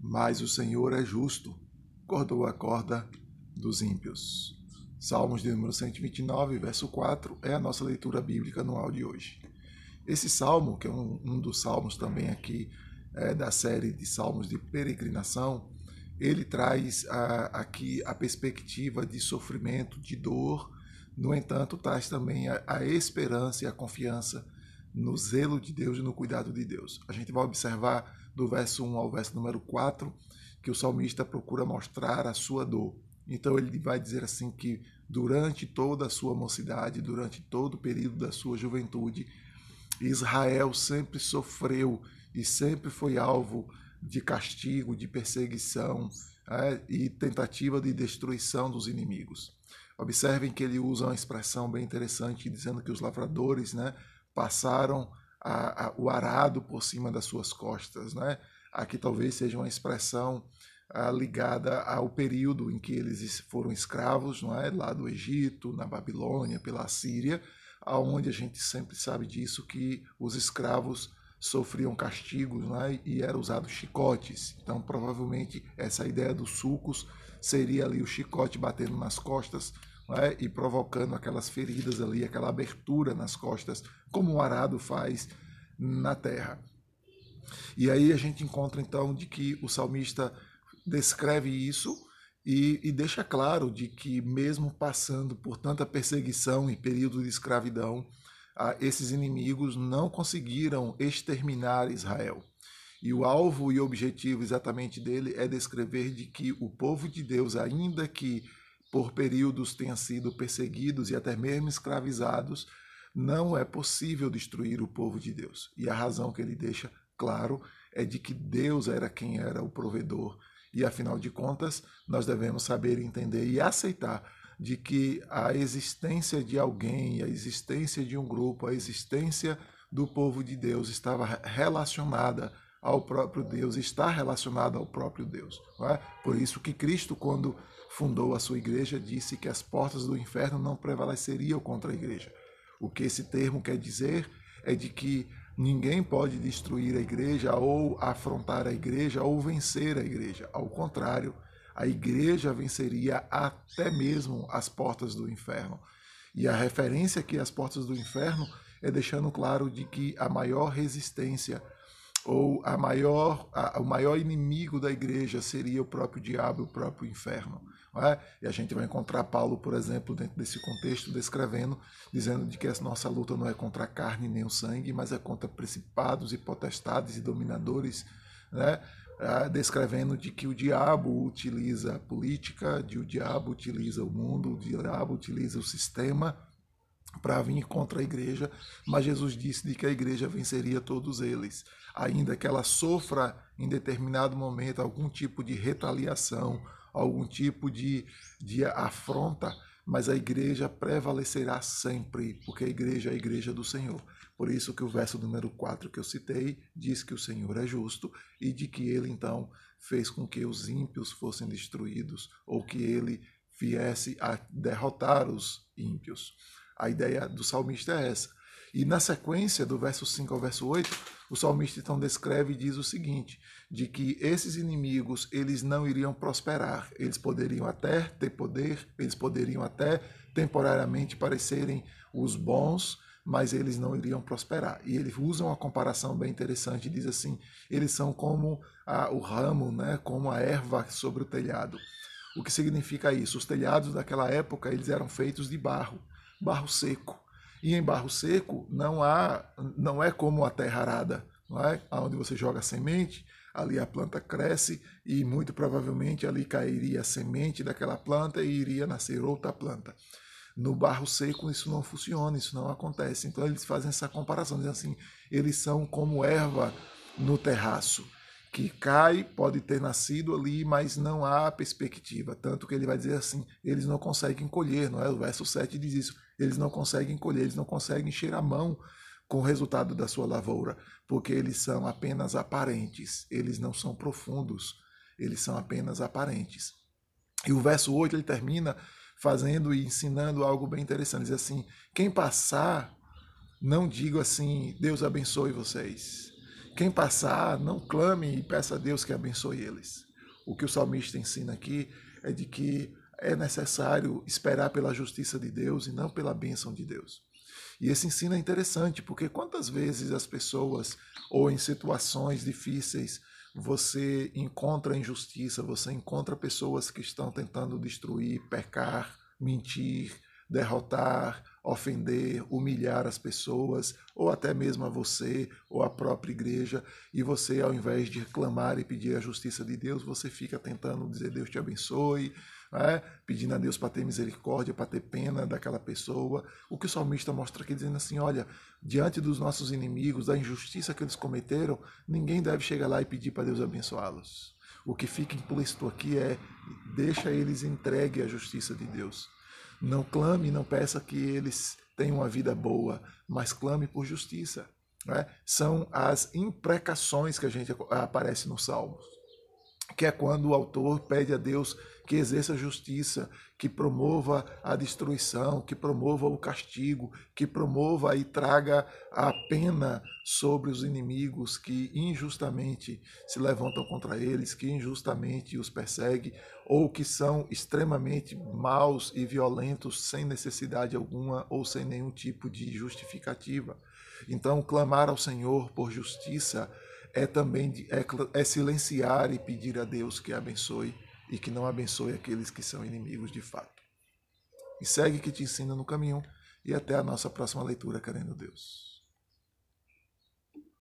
mas o Senhor é justo, cortou a corda dos ímpios. Salmos de número 129, verso 4, é a nossa leitura bíblica anual de hoje. Esse salmo, que é um, um dos salmos também aqui é, da série de salmos de peregrinação, ele traz a, aqui a perspectiva de sofrimento, de dor, no entanto, traz também a, a esperança e a confiança no zelo de Deus e no cuidado de Deus. A gente vai observar do verso 1 ao verso número 4 que o salmista procura mostrar a sua dor. Então ele vai dizer assim que durante toda a sua mocidade, durante todo o período da sua juventude, Israel sempre sofreu e sempre foi alvo de castigo, de perseguição é, e tentativa de destruição dos inimigos. Observem que ele usa uma expressão bem interessante, dizendo que os lavradores né, passaram a, a, o arado por cima das suas costas. Né? Aqui talvez seja uma expressão ah, ligada ao período em que eles foram escravos, não é? lá do Egito, na Babilônia, pela Síria, aonde a gente sempre sabe disso que os escravos sofriam castigos né, e eram usados chicotes. Então, provavelmente, essa ideia dos sulcos seria ali o chicote batendo nas costas né, e provocando aquelas feridas ali, aquela abertura nas costas, como um arado faz na terra. E aí a gente encontra então de que o salmista descreve isso e, e, deixa claro de que mesmo passando por tanta perseguição e período de escravidão, esses inimigos não conseguiram exterminar Israel. E o alvo e objetivo exatamente dele é descrever de que o povo de Deus, ainda que por períodos tenha sido perseguidos e até mesmo escravizados, não é possível destruir o povo de Deus. E a razão que ele deixa claro é de que Deus era quem era o provedor. E afinal de contas, nós devemos saber entender e aceitar de que a existência de alguém, a existência de um grupo, a existência do povo de Deus estava relacionada ao próprio Deus, está relacionada ao próprio Deus. É? Por isso que Cristo, quando fundou a sua igreja, disse que as portas do inferno não prevaleceriam contra a igreja. O que esse termo quer dizer é de que ninguém pode destruir a igreja ou afrontar a igreja ou vencer a igreja. Ao contrário, a igreja venceria até mesmo as portas do inferno. E a referência aqui às portas do inferno é deixando claro de que a maior resistência ou a maior, a, o maior inimigo da igreja seria o próprio diabo, o próprio inferno. É? E a gente vai encontrar Paulo, por exemplo, dentro desse contexto, descrevendo, dizendo de que nossa luta não é contra a carne nem o sangue, mas é contra principados e potestades e dominadores, né? Ah, descrevendo de que o diabo utiliza a política, de o diabo utiliza o mundo, o diabo utiliza o sistema para vir contra a igreja, mas Jesus disse de que a igreja venceria todos eles, ainda que ela sofra em determinado momento algum tipo de retaliação, algum tipo de, de afronta, mas a igreja prevalecerá sempre, porque a igreja é a igreja do Senhor. Por isso que o verso número 4 que eu citei diz que o Senhor é justo e de que ele então fez com que os ímpios fossem destruídos ou que ele viesse a derrotar os ímpios. A ideia do salmista é essa. E na sequência, do verso 5 ao verso 8, o salmista então descreve e diz o seguinte, de que esses inimigos, eles não iriam prosperar, eles poderiam até ter poder, eles poderiam até temporariamente parecerem os bons, mas eles não iriam prosperar. E ele usa uma comparação bem interessante, diz assim: eles são como a, o ramo, né, como a erva sobre o telhado. O que significa isso? Os telhados daquela época eles eram feitos de barro, barro seco. E em barro seco não há, não é como a terra arada, não é? Onde você joga semente, ali a planta cresce e muito provavelmente ali cairia a semente daquela planta e iria nascer outra planta. No barro seco isso não funciona, isso não acontece. Então eles fazem essa comparação, dizem assim, eles são como erva no terraço, que cai, pode ter nascido ali, mas não há perspectiva. Tanto que ele vai dizer assim, eles não conseguem colher, não é? O verso 7 diz isso, eles não conseguem colher, eles não conseguem encher a mão com o resultado da sua lavoura, porque eles são apenas aparentes, eles não são profundos, eles são apenas aparentes. E o verso 8 ele termina fazendo e ensinando algo bem interessante. Diz assim: quem passar, não digo assim, Deus abençoe vocês. Quem passar, não clame e peça a Deus que abençoe eles. O que o salmista ensina aqui é de que é necessário esperar pela justiça de Deus e não pela bênção de Deus. E esse ensino é interessante, porque quantas vezes as pessoas, ou em situações difíceis, você encontra injustiça, você encontra pessoas que estão tentando destruir, pecar, mentir, derrotar, ofender, humilhar as pessoas, ou até mesmo a você, ou a própria igreja, e você, ao invés de reclamar e pedir a justiça de Deus, você fica tentando dizer Deus te abençoe, né? pedindo a Deus para ter misericórdia, para ter pena daquela pessoa. O que o salmista mostra aqui, dizendo assim: olha, diante dos nossos inimigos, da injustiça que eles cometeram, ninguém deve chegar lá e pedir para Deus abençoá-los. O que fica implícito aqui é: deixa eles entregue à justiça de Deus. Não clame, não peça que eles tenham uma vida boa, mas clame por justiça. Né? São as imprecações que a gente aparece no Salmos, que é quando o autor pede a Deus que exerça justiça, que promova a destruição, que promova o castigo, que promova e traga a pena sobre os inimigos que injustamente se levantam contra eles, que injustamente os persegue, ou que são extremamente maus e violentos sem necessidade alguma ou sem nenhum tipo de justificativa. Então, clamar ao Senhor por justiça é também é, é silenciar e pedir a Deus que abençoe e que não abençoe aqueles que são inimigos de fato. E segue que te ensina no caminho e até a nossa próxima leitura, querendo Deus.